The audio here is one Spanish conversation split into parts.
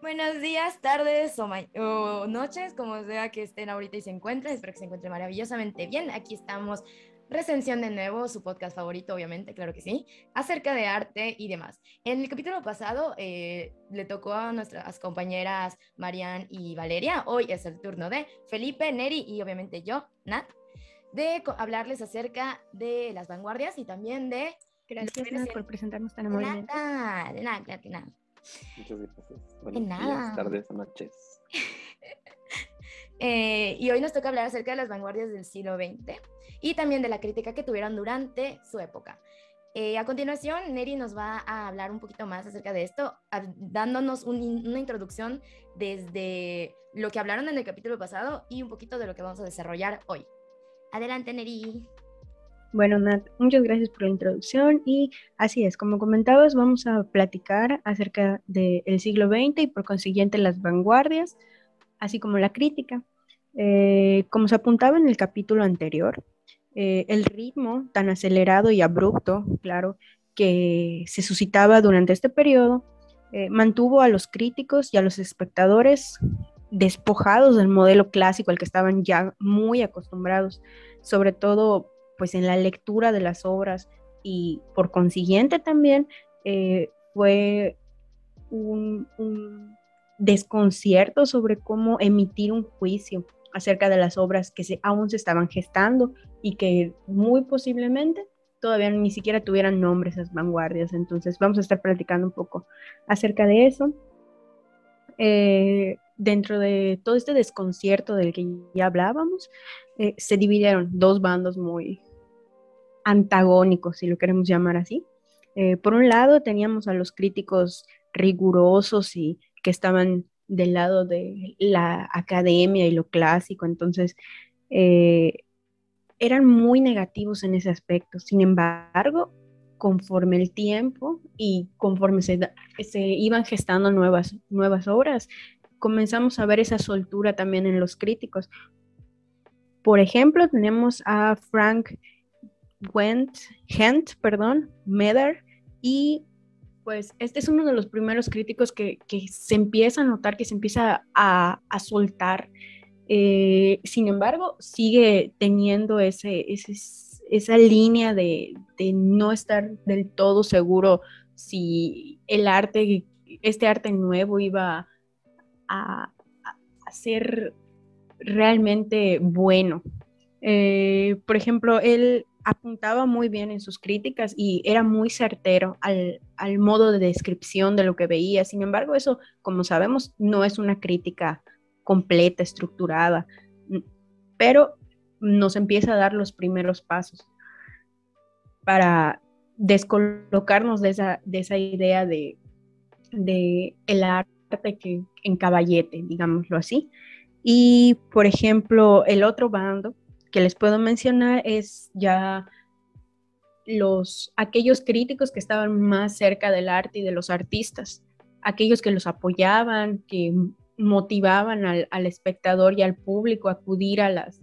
Buenos días, tardes o, noches, como sea que estén ahorita y se encuentren. Espero que se encuentren maravillosamente bien. Aquí estamos, Recensión de nuevo, su podcast favorito, obviamente, claro que sí, acerca de arte y demás. En el capítulo pasado eh, le tocó a nuestras compañeras Marian y Valeria. Hoy es el turno de Felipe, Neri y obviamente yo, Nat, de hablarles acerca de las vanguardias y también de... Gracias, por presentarnos tan amablemente. Nada, de nada, que nada. Muchas gracias. Buenos días, tardes, noches. eh, y hoy nos toca hablar acerca de las vanguardias del siglo XX y también de la crítica que tuvieron durante su época. Eh, a continuación, Neri nos va a hablar un poquito más acerca de esto, dándonos una introducción desde lo que hablaron en el capítulo pasado y un poquito de lo que vamos a desarrollar hoy. Adelante, Neri. Bueno, Nat, muchas gracias por la introducción y así es, como comentabas, vamos a platicar acerca del siglo XX y por consiguiente las vanguardias, así como la crítica. Eh, como se apuntaba en el capítulo anterior, eh, el ritmo tan acelerado y abrupto, claro, que se suscitaba durante este periodo, eh, mantuvo a los críticos y a los espectadores despojados del modelo clásico al que estaban ya muy acostumbrados, sobre todo pues en la lectura de las obras y por consiguiente también eh, fue un, desconcierto sobre cómo emitir un juicio acerca de las obras que aún se estaban gestando y que muy posiblemente todavía ni siquiera tuvieran nombres esas vanguardias. Entonces vamos a estar platicando un poco acerca de eso. Eh, dentro de todo este desconcierto del que ya hablábamos, eh, se dividieron dos bandos muy, antagónicos, si lo queremos llamar así. Eh, por un lado, teníamos a los críticos rigurosos y que estaban del lado de la academia y lo clásico, entonces eh, eran muy negativos en ese aspecto. Sin embargo, conforme el tiempo y conforme se, se iban gestando nuevas, nuevas obras, comenzamos a ver esa soltura también en los críticos. Por ejemplo, tenemos a Frank Went, Hent, perdón, Meder, y pues este es uno de los primeros críticos que, se empieza a notar, que se empieza a, soltar. Eh, sin embargo, sigue teniendo ese, esa línea de, no estar del todo seguro si el arte, este arte nuevo iba a, ser realmente bueno. Eh, por ejemplo, él apuntaba muy bien en sus críticas y era muy certero al, modo de descripción de lo que veía. Sin embargo, eso, como sabemos, no es una crítica completa, estructurada, pero nos empieza a dar los primeros pasos para descolocarnos de esa, de esa idea de, de el arte que en caballete, digámoslo así. Y, por ejemplo, el otro bando que les puedo mencionar es ya los, aquellos críticos que estaban más cerca del arte y de los artistas, aquellos que los apoyaban, que motivaban al, espectador y al público a acudir a las,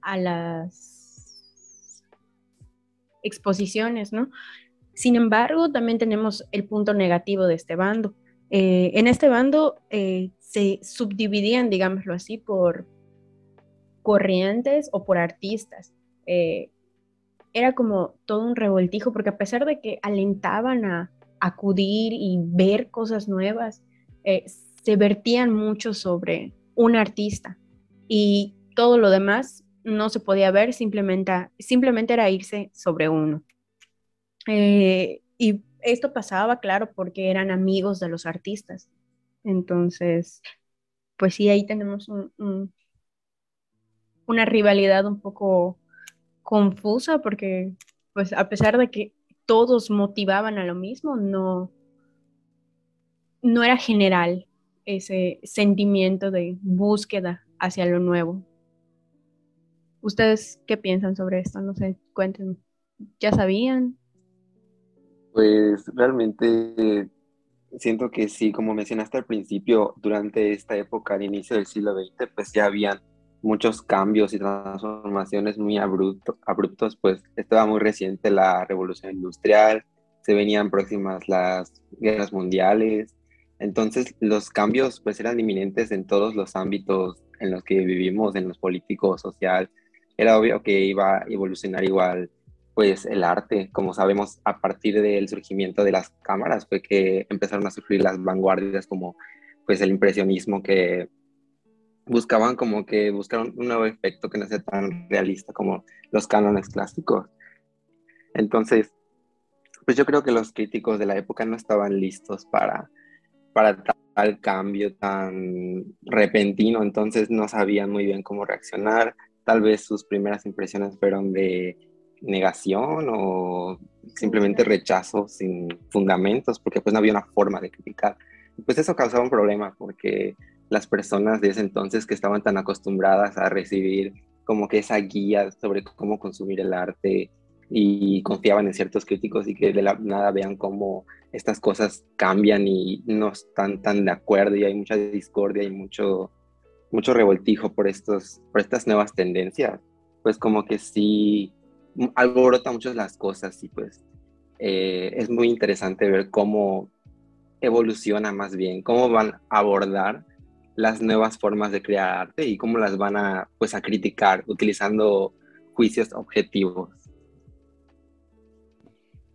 a las exposiciones, ¿no? Sin embargo, también tenemos el punto negativo de este bando. Eh, en este bando eh, se subdividían, digámoslo así, por, corrientes o por artistas. Eh, era como todo un revoltijo, porque a pesar de que alentaban a acudir y ver cosas nuevas, eh, se vertían mucho sobre un artista y todo lo demás no se podía ver, simplemente, simplemente era irse sobre uno. Eh, y esto pasaba, claro, porque eran amigos de los artistas. Entonces, pues sí, ahí tenemos un, una rivalidad un poco confusa porque pues a pesar de que todos motivaban a lo mismo, no, no era general ese sentimiento de búsqueda hacia lo nuevo. ¿Ustedes qué piensan sobre esto? No sé, cuéntenme. ¿Ya sabían? Pues realmente siento que sí, como mencionaste al principio, durante esta época, al inicio del siglo XX, pues ya habían muchos cambios y transformaciones muy abruptos, pues estaba muy reciente la revolución industrial, se venían próximas las guerras mundiales Entonces, los cambios pues eran inminentes en todos los ámbitos en los que vivimos, en los políticos, social. Era obvio que iba a evolucionar igual pues el arte, como sabemos, a partir del surgimiento de las cámaras fue que empezaron a surgir las vanguardias como pues el impresionismo que buscaban como que buscaron un nuevo efecto que no sea tan realista como los cánones clásicos. Entonces, pues yo creo que los críticos de la época no estaban listos para, para tal cambio tan repentino, entonces no sabían muy bien cómo reaccionar. Tal vez sus primeras impresiones fueron de negación o simplemente rechazo sin fundamentos, porque pues no había una forma de criticar. Pues eso causaba un problema porque las personas de ese entonces que estaban tan acostumbradas a recibir como que esa guía sobre cómo consumir el arte y confiaban en ciertos críticos y que de la nada vean cómo estas cosas cambian y no están tan de acuerdo y hay mucha discordia y mucho, mucho revoltijo por, estos, por estas nuevas tendencias, pues como que sí alborota mucho las cosas y pues eh, es muy interesante ver cómo evoluciona más bien, cómo van a abordar las nuevas formas de crear arte y cómo las van a pues a criticar utilizando juicios objetivos.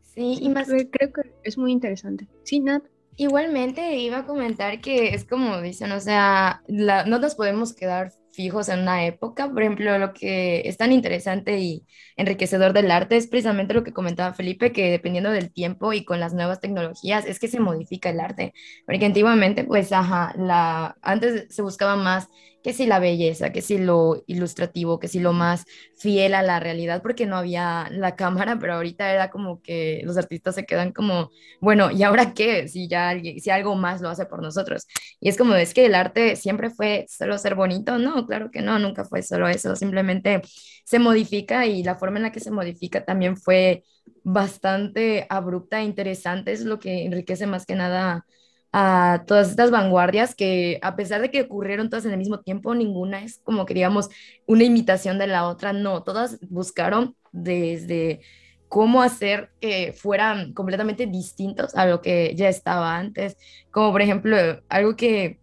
Sí, y más creo que es muy interesante. Sí, Nat. Igualmente iba a comentar que es como dicen, o sea, no nos podemos quedar fijos en una época. Por ejemplo, lo que es tan interesante y enriquecedor del arte es precisamente lo que comentaba Felipe, que dependiendo del tiempo y con las nuevas tecnologías es que se modifica el arte. Porque antiguamente, pues, ajá, la, antes se buscaba más que si la belleza, que si lo ilustrativo, que si lo más fiel a la realidad, porque no había la cámara, pero ahorita era como que los artistas se quedan como, bueno, ¿y ahora qué? Si ya alguien, si algo más lo hace por nosotros. Y es como, es que el arte siempre fue solo ser bonito, no, claro que no, nunca fue solo eso, simplemente se modifica y la forma en la que se modifica también fue bastante abrupta e interesante, es lo que enriquece más que nada a todas estas vanguardias que a pesar de que ocurrieron todas en el mismo tiempo, ninguna es como que digamos una imitación de la otra, no, todas buscaron desde cómo hacer que fueran completamente distintos a lo que ya estaba antes, como por ejemplo algo que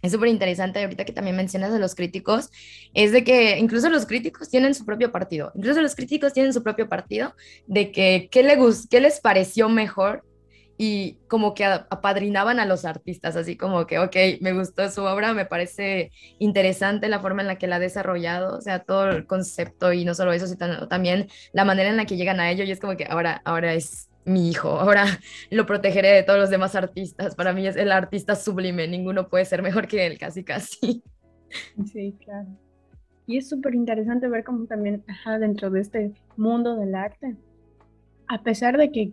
es súper interesante ahorita que también mencionas de los críticos, es de que incluso los críticos tienen su propio partido, incluso los críticos tienen su propio partido de que qué, le qué les pareció mejor y como que apadrinaban a los artistas, así como que, ok, me gustó su obra, me parece interesante la forma en la que la ha desarrollado, o sea, todo el concepto y no solo eso, sino también la manera en la que llegan a ello y es como que ahora, ahora es mi hijo, ahora lo protegeré de todos los demás artistas, para mí es el artista sublime, ninguno puede ser mejor que él, casi, casi. Sí, claro. Y es súper interesante ver cómo también, dentro de este mundo del arte, a pesar de que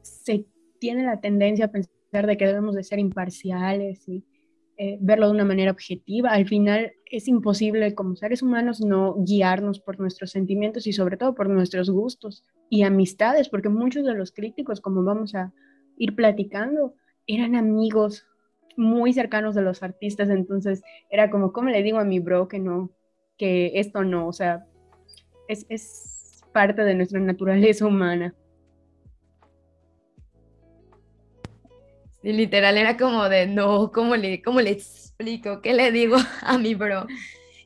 se tiene la tendencia a pensar de que debemos de ser imparciales y eh, verlo de una manera objetiva. Al final es imposible como seres humanos no guiarnos por nuestros sentimientos y sobre todo por nuestros gustos y amistades, porque muchos de los críticos, como vamos a ir platicando, eran amigos muy cercanos de los artistas, entonces era como, ¿cómo le digo a mi bro que no, que esto no? O sea, es, es parte de nuestra naturaleza humana. Y literal era como de, no, ¿cómo le, cómo le explico? ¿Qué le digo a mi bro?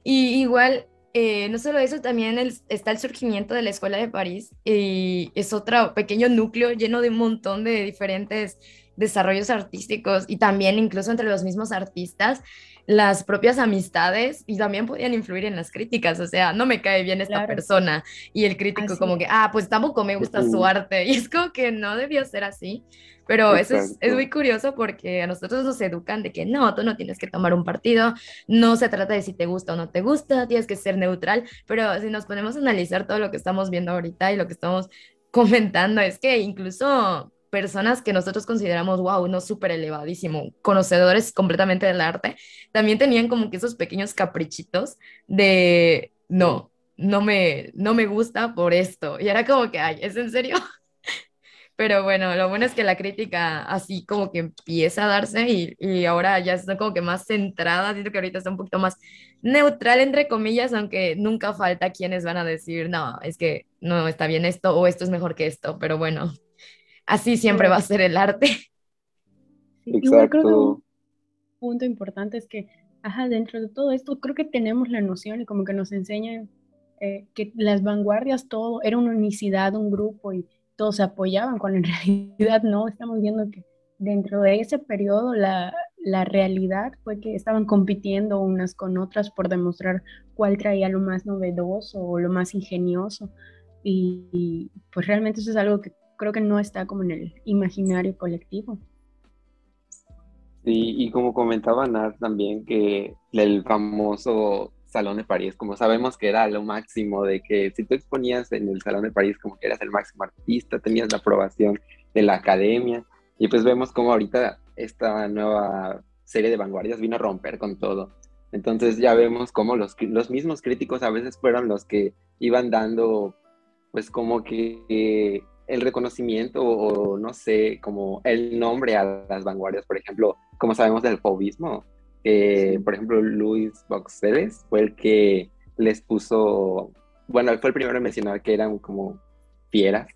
Y igual, eh, no solo eso, también está el surgimiento de la Escuela de París y es otro pequeño núcleo lleno de un montón de diferentes desarrollos artísticos y también incluso entre los mismos artistas las propias amistades y también podían influir en las críticas, o sea, no me cae bien esta persona y el crítico como que, ah, pues tampoco me gusta su arte y es como que no debió ser así, pero eso es, es, muy curioso porque a nosotros nos educan de que no, tú no tienes que tomar un partido, no se trata de si te gusta o no te gusta, tienes que ser neutral, pero si nos ponemos a analizar todo lo que estamos viendo ahorita y lo que estamos comentando, es que incluso personas que nosotros consideramos, wow, no súper elevadísimo, conocedores completamente del arte, también tenían como que esos pequeños caprichitos de, no, no me, no me gusta por esto. Y era como que, ay, ¿es en serio? Pero bueno, lo bueno es que la crítica así como que empieza a darse y, y ahora ya está como que más centrada, siento que ahorita está un poquito más neutral entre comillas, aunque nunca falta quienes van a decir, no, es que no está bien esto o esto es mejor que esto, pero bueno, así siempre va a ser el arte. Igual creo que un punto importante es que, ajá, dentro de todo esto, creo que tenemos la noción y como que nos enseñan eh, que las vanguardias, todo era una unicidad, un grupo y todos se apoyaban, cuando en realidad no, estamos viendo que dentro de ese periodo la, la realidad fue que estaban compitiendo unas con otras por demostrar cuál traía lo más novedoso o lo más ingenioso. Y, pues realmente eso es algo que creo que no está como en el imaginario colectivo. Sí, y como comentaba Nat también, que el famoso Salón de París, como sabemos que era lo máximo, de que si tú exponías en el Salón de París como que eras el máximo artista, tenías la aprobación de la academia, y pues vemos como ahorita esta nueva serie de vanguardias vino a romper con todo. Entonces ya vemos cómo los, los mismos críticos a veces fueron los que iban dando pues como que el reconocimiento o no sé, como el nombre a las vanguardias, por ejemplo, como sabemos del fobismo, por ejemplo, Luis Boxeles fue el que les puso, bueno, fue el primero en mencionar que eran como fieras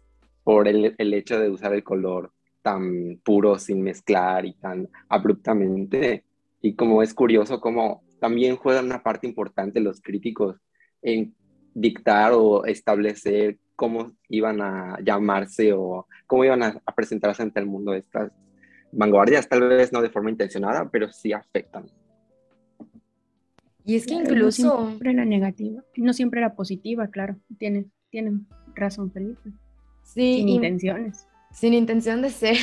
por el, el hecho de usar el color tan puro sin mezclar y tan abruptamente. Y como es curioso, como también juegan una parte importante los críticos en dictar o establecer cómo iban a llamarse o cómo iban a, presentarse ante el mundo estas vanguardias, tal vez no de forma intencionada, pero sí afectan. Y es que incluso... No siempre era negativa, no siempre era positiva, claro, tienen, tienen razón Felipe. Sí. Sin intenciones sin intención de ser,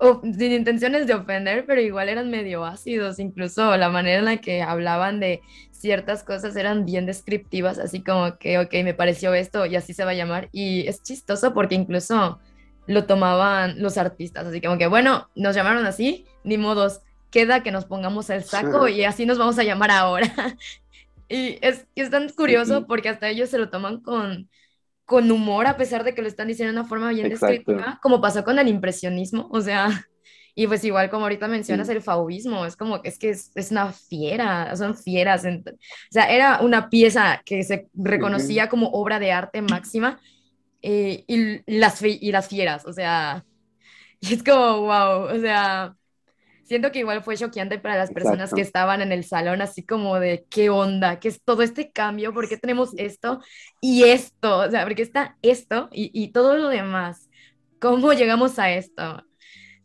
o sin intenciones de ofender, pero igual eran medio ácidos, incluso la manera en la que hablaban de ciertas cosas eran bien descriptivas, así como que, ok, me pareció esto y así se va a llamar. Y es chistoso porque incluso lo tomaban los artistas, así como que, bueno, nos llamaron así, ni modos, queda que nos pongamos el saco y así nos vamos a llamar ahora. y es, es tan curioso porque hasta ellos se lo toman con con humor, a pesar de que lo están diciendo de una forma bien descriptiva, como pasó con el impresionismo, o sea, y pues igual como ahorita mencionas el fauvismo, es como que es que es, una fiera, son fieras, o sea, era una pieza que se reconocía como obra de arte máxima eh, y, las, y las fieras, o sea, y es como, wow, o sea, siento que igual fue choqueante para las personas que estaban en el salón, así como de qué onda, qué es todo este cambio, por qué tenemos esto y esto, o sea, porque está esto y, y todo lo demás. ¿Cómo llegamos a esto?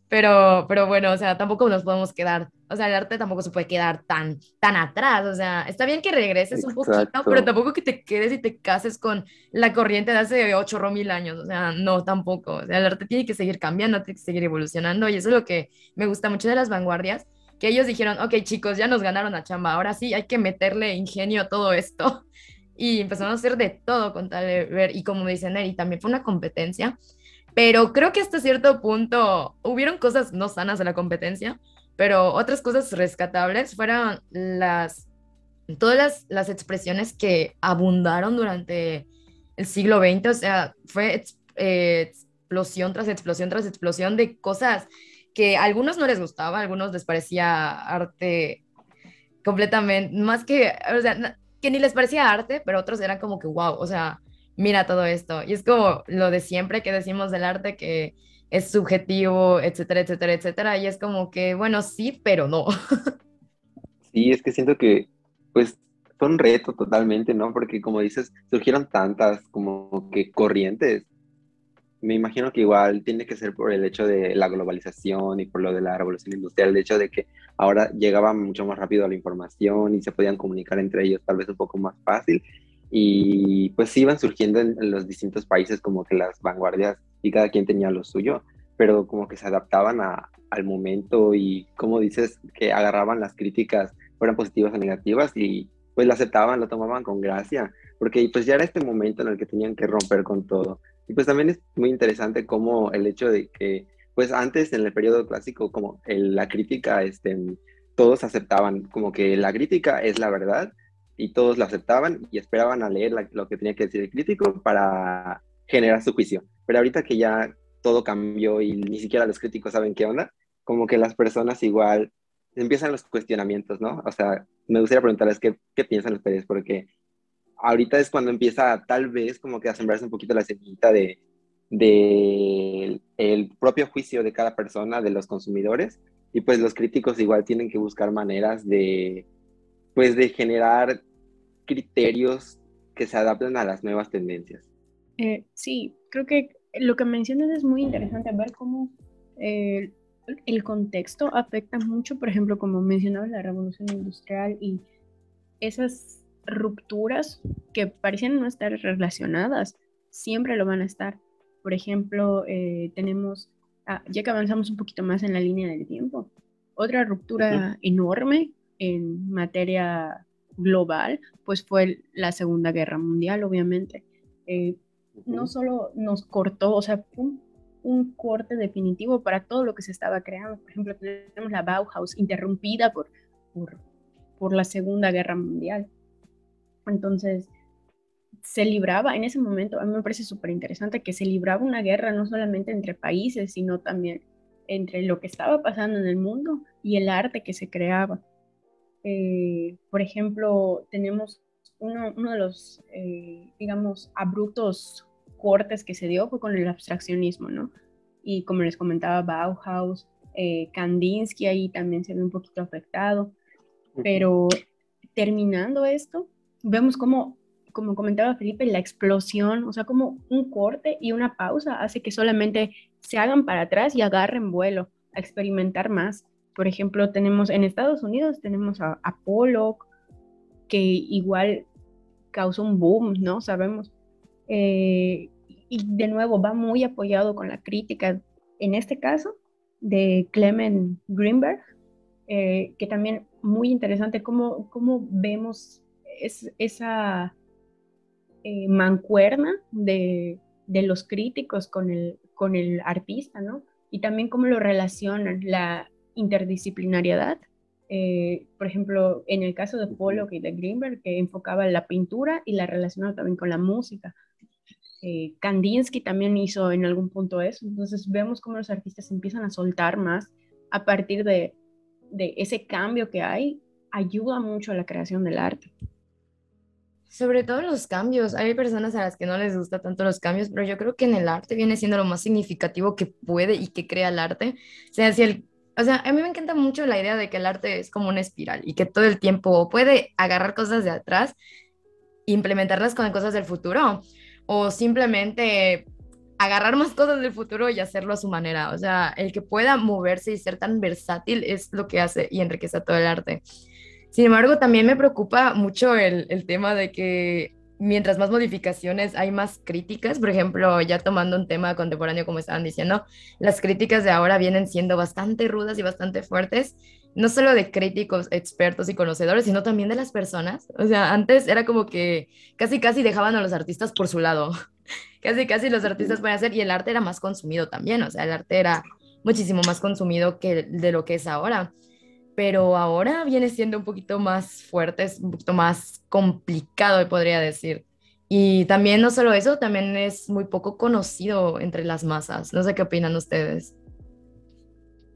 Pero, pero bueno, o sea, tampoco nos podemos quedar, o sea, el arte tampoco se puede quedar tan, tan atrás, o sea, está bien que regreses un poquito, pero tampoco que te quedes y te cases con la corriente de hace 8 mil años, o sea, no, tampoco, o sea, el arte tiene que seguir cambiando, tiene que seguir evolucionando, y eso es lo que me gusta mucho de las vanguardias, que ellos dijeron, ok chicos, ya nos ganaron a chamba, ahora sí hay que meterle ingenio a todo esto, y empezaron a hacer de todo con tal de ver, y como dicen, y también fue una competencia, pero creo que hasta cierto punto hubieron cosas no sanas de la competencia, pero otras cosas rescatables fueron las, todas las, las expresiones que abundaron durante el siglo XX, o sea, fue eh, explosión tras explosión tras explosión de cosas que a algunos no les gustaba, a algunos les parecía arte completamente, más que, o sea, que ni les parecía arte, pero otros eran como que, wow, o sea, mira todo esto. Y es como lo de siempre que decimos del arte, que es subjetivo, etcétera, etcétera, etcétera. Y es como que, bueno, sí, pero no. Sí, es que siento que, pues, fue un reto totalmente, ¿no? Porque como dices, surgieron tantas como que corrientes. Me imagino que igual tiene que ser por el hecho de la globalización y por lo de la revolución industrial, el hecho de que ahora llegaba mucho más rápido la información y se podían comunicar entre ellos tal vez un poco más fácil y pues iban surgiendo en, los distintos países como que las vanguardias y cada quien tenía lo suyo, pero como que se adaptaban al momento y como dices, que agarraban las críticas, fueran positivas o negativas y pues la aceptaban, lo tomaban con gracia, porque pues ya era este momento en el que tenían que romper con todo. Y pues también es muy interesante como el hecho de que pues antes en el periodo clásico como la crítica, este, todos aceptaban como que la crítica es la verdad y todos lo aceptaban y esperaban a leer lo que tenía que decir el crítico para generar su juicio. Pero ahorita que ya todo cambió y ni siquiera los críticos saben qué onda, como que las personas igual empiezan los cuestionamientos, ¿no? O sea, me gustaría preguntarles qué, qué piensan ustedes, porque ahorita es cuando empieza tal vez como que a sembrarse un poquito la semillita de, de propio juicio de cada persona, de los consumidores, y pues los críticos igual tienen que buscar maneras de, pues de generar criterios que se adapten a las nuevas tendencias. Eh, sí, creo que lo que mencionas es muy interesante, ver cómo eh, el contexto afecta mucho, por ejemplo, como mencionaba la revolución industrial y esas rupturas que parecían no estar relacionadas, siempre lo van a estar. Por ejemplo, eh, tenemos, ah, ya que avanzamos un poquito más en la línea del tiempo, otra ruptura enorme en materia global, pues fue la Segunda Guerra Mundial, obviamente. Eh, no solo nos cortó, o sea, un, un, corte definitivo para todo lo que se estaba creando. Por ejemplo, tenemos la Bauhaus interrumpida por, por, por la Segunda Guerra Mundial. Entonces, se libraba en ese momento, a mí me parece súper interesante que se libraba una guerra no solamente entre países, sino también entre lo que estaba pasando en el mundo y el arte que se creaba. Eh, por ejemplo, tenemos uno, uno de los, eh, digamos, abruptos cortes que se dio fue con el abstraccionismo, ¿no? Y como les comentaba, Bauhaus, eh, Kandinsky ahí también se ve un poquito afectado, pero terminando esto, vemos como, como comentaba Felipe, la explosión, o sea, como un corte y una pausa hace que solamente se hagan para atrás y agarren vuelo a experimentar más. Por ejemplo, tenemos en Estados Unidos, tenemos a, Apollo, que igual causó un boom, ¿no? Sabemos. Eh, y de nuevo va muy apoyado con la crítica, en este caso, de Clement Greenberg, eh, que también muy interesante cómo, cómo vemos es, esa eh, mancuerna de, de, los críticos con el, con el artista, ¿no? Y también cómo lo relacionan, la interdisciplinariedad. Eh, por ejemplo, en el caso de Pollock y de Greenberg, que enfocaba la pintura y la relacionaba también con la música. Eh, Kandinsky también hizo en algún punto eso. Entonces vemos cómo los artistas empiezan a soltar más a partir de, de ese cambio que hay, ayuda mucho a la creación del arte. Sobre todo los cambios. Hay personas a las que no les gusta tanto los cambios, pero yo creo que en el arte viene siendo lo más significativo que puede y que crea el arte. O sea, si el, o sea, a mí me encanta mucho la idea de que el arte es como una espiral y que todo el tiempo puede agarrar cosas de atrás, implementarlas con cosas del futuro o simplemente agarrar más cosas del futuro y hacerlo a su manera. O sea, el que pueda moverse y ser tan versátil es lo que hace y enriquece todo el arte. Sin embargo, también me preocupa mucho el, el tema de que mientras más modificaciones hay más críticas. Por ejemplo, ya tomando un tema contemporáneo como estaban diciendo, las críticas de ahora vienen siendo bastante rudas y bastante fuertes, no solo de críticos, expertos y conocedores, sino también de las personas. O sea, antes era como que casi casi dejaban a los artistas por su lado. casi casi los artistas pueden hacer y el arte era más consumido también, o sea, el arte era muchísimo más consumido que de lo que es ahora pero ahora viene siendo un poquito más fuerte, es un poquito más complicado, podría decir. Y también no solo eso, también es muy poco conocido entre las masas. No sé qué opinan ustedes.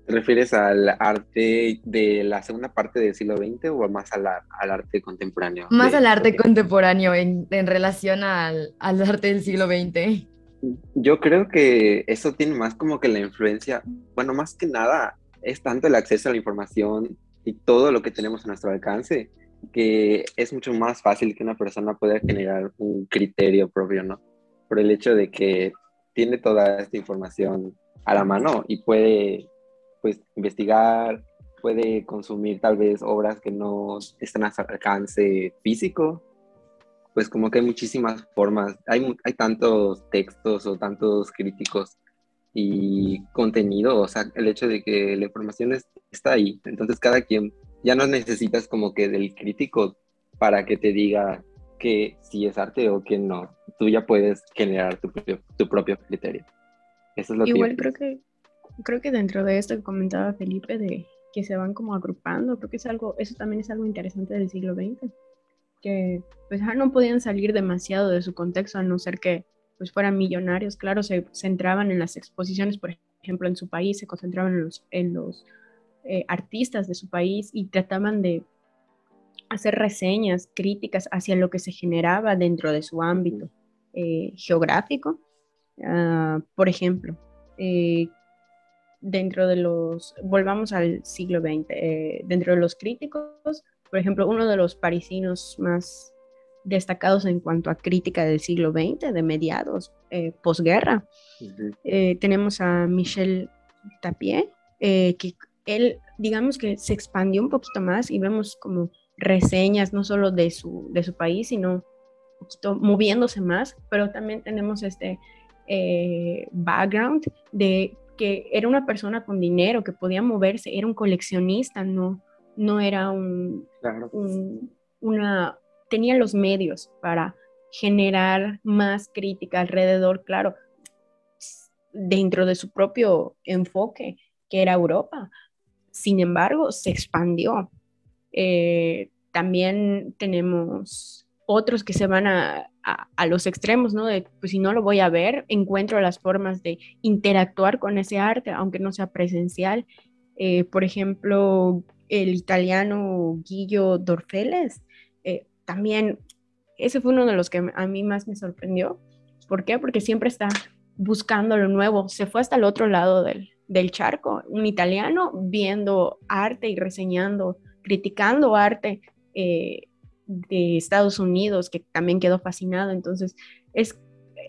¿Te refieres al arte de la segunda parte del siglo XX o más al, al arte contemporáneo? Más al arte contemporáneo en, en relación al, al, arte del siglo XX. Yo creo que eso tiene más como que la influencia, bueno, más que nada es tanto el acceso a la información y todo lo que tenemos a nuestro alcance que es mucho más fácil que una persona pueda generar un criterio propio, ¿no? Por el hecho de que tiene toda esta información a la mano y puede, pues, investigar, puede consumir tal vez obras que no están a su alcance físico, pues como que hay muchísimas formas, hay, hay tantos textos o tantos críticos y contenido, o sea, el hecho de que la información está ahí, entonces cada quien ya no necesitas como que del crítico para que te diga que si es arte o que no, tú ya puedes generar tu, tu propio criterio. Eso es lo Igual creo que creo que dentro de esto que comentaba Felipe de que se van como agrupando, creo que es algo, eso también es algo interesante del siglo XX, que pues no podían salir demasiado de su contexto a no ser que pues fueran millonarios, claro, se centraban en las exposiciones, por ejemplo, en su país, se concentraban en los, en los eh, artistas de su país y trataban de hacer reseñas críticas hacia lo que se generaba dentro de su ámbito eh, geográfico. Ah, por ejemplo, eh, dentro de los, volvamos al siglo XX, eh, dentro de los críticos, por ejemplo, uno de los parisinos más destacados en cuanto a crítica del siglo XX, de mediados, eh, posguerra. Eh, tenemos a Michel Tapier, eh, que él, digamos que se expandió un poquito más y vemos como reseñas no solo de su, de su país, sino un poquito moviéndose más, pero también tenemos este background de que era una persona con dinero, que podía moverse, era un coleccionista, no, no era un, un una, tenía los medios para generar más crítica alrededor, claro, dentro de su propio enfoque, que era Europa. Sin embargo, se expandió. Eh, también tenemos otros que se van a, los extremos, ¿no? De, pues si no lo voy a ver, encuentro las formas de interactuar con ese arte, aunque no sea presencial. Eh, por ejemplo, el italiano Guillo Dorfeles, también ese fue uno de los que a mí más me sorprendió. ¿Por qué? Porque siempre está buscando lo nuevo. Se fue hasta el otro lado del, del charco, un italiano viendo arte y reseñando, criticando arte eh, de Estados Unidos, que también quedó fascinado. Entonces, es,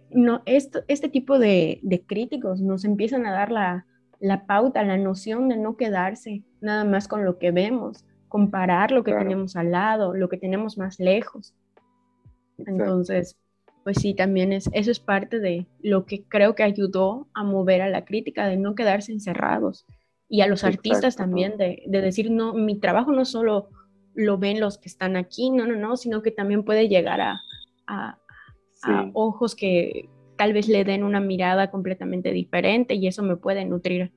no, esto, este tipo de, de, críticos nos empiezan a dar la, la, pauta, la noción de no quedarse nada más con lo que vemos, comparar lo que tenemos al lado, lo que tenemos más lejos. Entonces, pues sí, también es, eso es parte de lo que creo que ayudó a mover a la crítica, de no quedarse encerrados. Y a los artistas también, de, de, decir, no, mi trabajo no solo lo ven los que están aquí, no, no, no, sino que también puede llegar a, a, a ojos que tal vez le den una mirada completamente diferente y eso me puede nutrir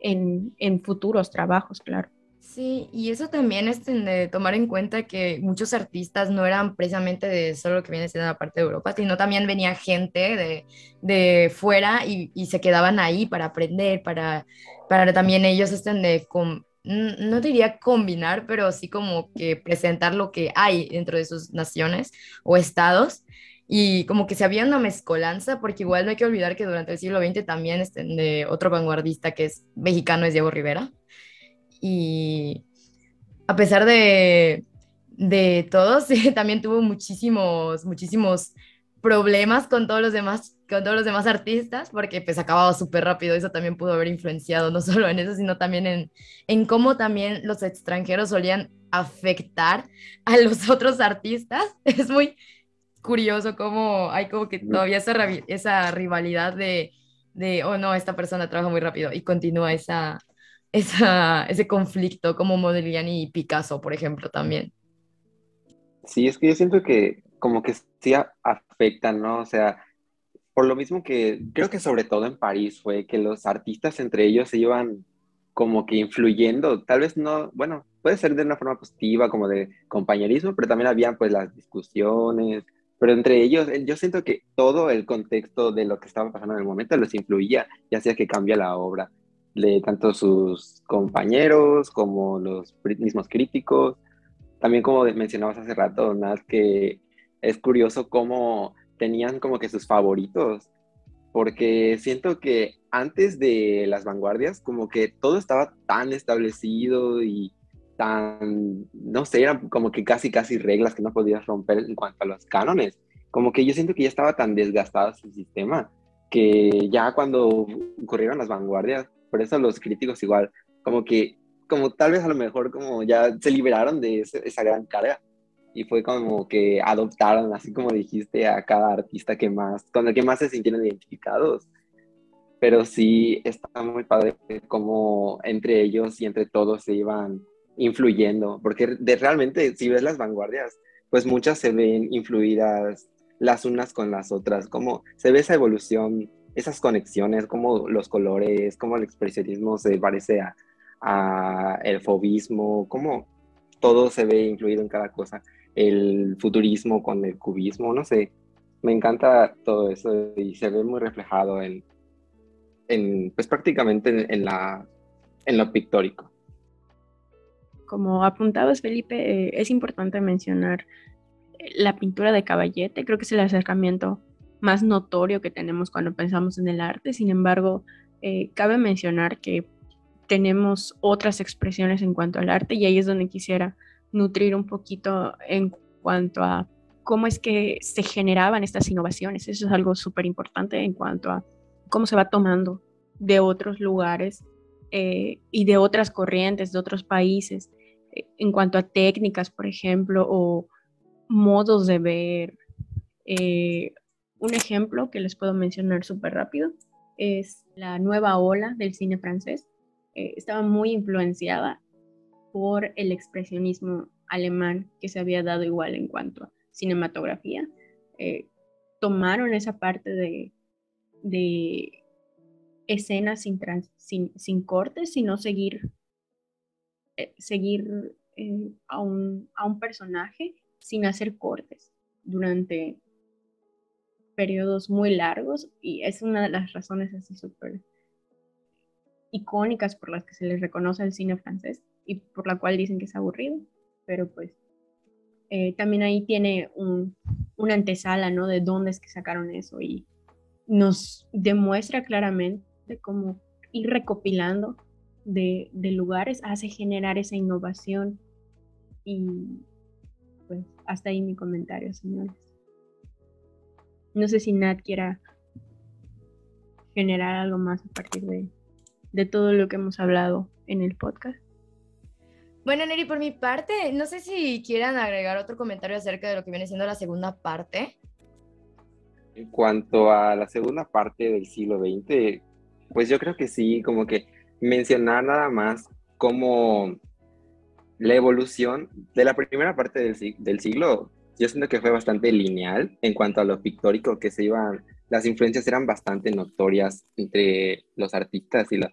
en, en futuros trabajos, claro. Sí, y eso también es de tomar en cuenta que muchos artistas no eran precisamente de solo lo que viene siendo la parte de Europa, sino también venía gente de, de fuera y, se quedaban ahí para aprender, para, para también ellos estén de, no diría combinar, pero sí como que presentar lo que hay dentro de sus naciones o estados. Y como que se había una mezcolanza, porque igual no hay que olvidar que durante el siglo XX también estén de otro vanguardista que es mexicano, es Diego Rivera y a pesar de, de todo, también tuvo muchísimos, muchísimos problemas con todos los demás con todos los demás artistas porque pues acababa súper rápido. Eso también pudo haber influenciado no solo en eso sino también en, en cómo también los extranjeros solían afectar a los otros artistas. Es muy curioso cómo hay como que todavía esa, esa rivalidad de, de oh no esta persona trabaja muy rápido y continúa esa esa, ese conflicto como Modigliani y Picasso, por ejemplo, también. Sí, es que yo siento que como que sí afectan, ¿no? O sea, por lo mismo que creo que sobre todo en París fue que los artistas entre ellos se iban como que influyendo, tal vez no, bueno, puede ser de una forma positiva, como de compañerismo, pero también habían pues las discusiones, pero entre ellos yo siento que todo el contexto de lo que estaba pasando en el momento los influía y hacía que cambie la obra de tanto sus compañeros como los mismos críticos. También como mencionabas hace rato, Nat, que es curioso cómo tenían como que sus favoritos, porque siento que antes de las vanguardias como que todo estaba tan establecido y tan, no sé, eran como que casi casi reglas que no podías romper en cuanto a los cánones. Como que yo siento que ya estaba tan desgastado ese sistema que ya cuando ocurrieron las vanguardias por eso los críticos igual, como que, como tal vez a lo mejor como ya se liberaron de esa gran carga y fue como que adoptaron, así como dijiste, a cada artista que más, con el que más se sintieron identificados. Pero sí está muy padre como entre ellos y entre todos se iban influyendo, porque de, realmente si ves las vanguardias, pues muchas se ven influidas las unas con las otras, como se ve esa evolución esas conexiones, como los colores, como el expresionismo se parece a, el fobismo, como todo se ve incluido en cada cosa, el futurismo con el cubismo, no sé, me encanta todo eso y se ve muy reflejado en, en pues prácticamente en, la, en lo pictórico. Como apuntabas, Felipe, eh, es importante mencionar la pintura de Caballete, creo que es el acercamiento más notorio que tenemos cuando pensamos en el arte. Sin embargo, eh, cabe mencionar que tenemos otras expresiones en cuanto al arte y ahí es donde quisiera nutrir un poquito en cuanto a cómo es que se generaban estas innovaciones. Eso es algo súper importante en cuanto a cómo se va tomando de otros lugares eh, y de otras corrientes, de otros países, en cuanto a técnicas, por ejemplo, o modos de ver. Eh, un ejemplo que les puedo mencionar súper rápido es la nueva ola del cine francés. estaba muy influenciada por el expresionismo alemán que se había dado igual en cuanto a cinematografía. tomaron esa parte de, de escenas sin, sin, cortes, sino seguir, eh, seguir eh, a, un, a un personaje sin hacer cortes durante periodos muy largos y es una de las razones así súper icónicas por las que se les reconoce el cine francés y por la cual dicen que es aburrido, pero pues eh, también ahí tiene un, una antesala, ¿no? De dónde es que sacaron eso y nos demuestra claramente cómo ir recopilando de, lugares hace generar esa innovación. Y pues hasta ahí mi comentario, señores. No sé si Nat quiera generar algo más a partir de, de todo lo que hemos hablado en el podcast. Bueno, Neri, por mi parte, no sé si quieran agregar otro comentario acerca de lo que viene siendo la segunda parte. En cuanto a la segunda parte del siglo XX, pues yo creo que sí, como que mencionar nada más como la evolución de la primera parte del, del siglo, yo siento que fue bastante lineal en cuanto a lo pictórico que se iban, las influencias eran bastante notorias entre los artistas y las,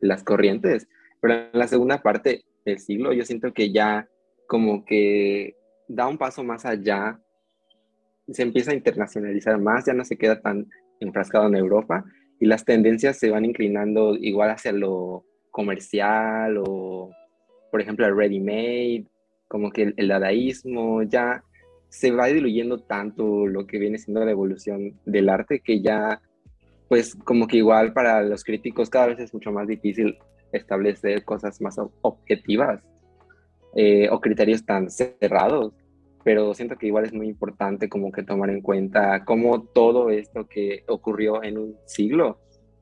las corrientes, pero en la segunda parte del siglo yo siento que ya como que da un paso más allá, se empieza a internacionalizar más, ya no se queda tan enfrascado en Europa y las tendencias se van inclinando igual hacia lo comercial o, por ejemplo, el ready-made, como que el, dadaísmo, ya se va diluyendo tanto lo que viene siendo la evolución del arte que ya, pues como que igual para los críticos cada vez es mucho más difícil establecer cosas más objetivas eh, o criterios tan cerrados. Pero siento que igual es muy importante como que tomar en cuenta cómo todo esto que ocurrió en un siglo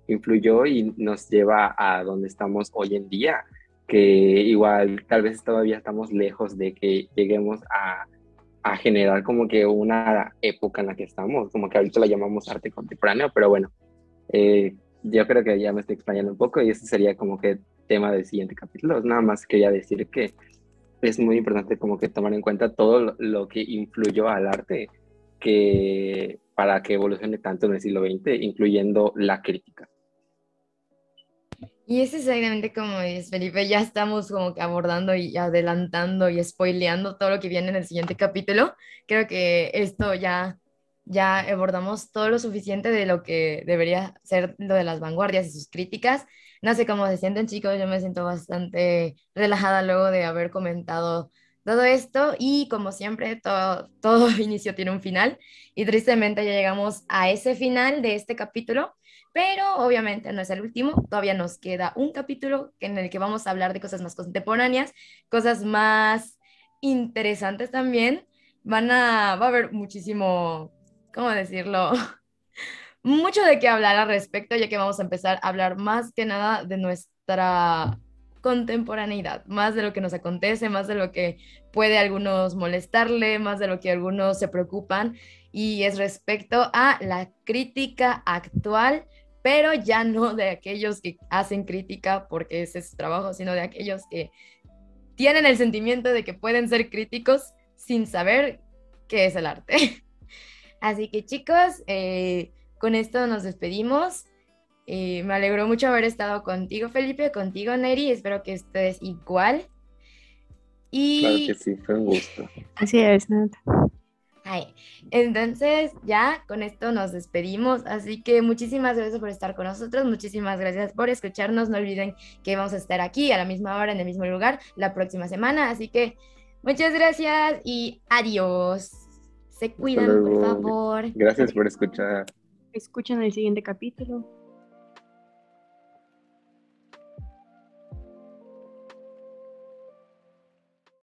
influyó y nos lleva a donde estamos hoy en día, que igual tal vez todavía estamos lejos de que lleguemos a, a generar como que una época en la que estamos, como que ahorita la llamamos arte contemporáneo, pero bueno, eh, yo creo que ya me estoy explayando un poco y ese sería como que tema del siguiente capítulo. Nada más quería decir que es muy importante como que tomar en cuenta todo lo, que influyó al arte que para que evolucione tanto en el siglo XX, incluyendo la crítica. Y es exactamente como dices, Felipe, ya estamos como que abordando y adelantando y spoileando todo lo que viene en el siguiente capítulo. Creo que esto ya, ya abordamos todo lo suficiente de lo que debería ser lo de las vanguardias y sus críticas. No sé cómo se sienten chicos, yo me siento bastante relajada luego de haber comentado todo esto y como siempre todo, todo inicio tiene un final y tristemente ya llegamos a ese final de este capítulo, pero obviamente no es el último, todavía nos queda un capítulo en el que vamos a hablar de cosas más contemporáneas, cosas más interesantes también. Van a, va a haber muchísimo, ¿cómo decirlo? mucho de qué hablar al respecto, ya que vamos a empezar a hablar más que nada de nuestra contemporaneidad, más de lo que nos acontece, más de lo que puede a algunos molestarle, más de lo que algunos se preocupan, y es respecto a la crítica actual, pero ya no de aquellos que hacen crítica porque ese es su trabajo, sino de aquellos que tienen el sentimiento de que pueden ser críticos sin saber qué es el arte. Así que chicos, eh, con esto nos despedimos. Eh, me alegró mucho haber estado contigo, Felipe, contigo, Neri. Espero que estés igual. Y... Claro que sí, fue un gusto. Así es, entonces, ya con esto nos despedimos. Así que muchísimas gracias por estar con nosotros. Muchísimas gracias por escucharnos. No olviden que vamos a estar aquí a la misma hora, en el mismo lugar, la próxima semana. Así que muchas gracias y adiós. Se cuidan, por favor. Gracias por escuchar. Escuchen el siguiente capítulo.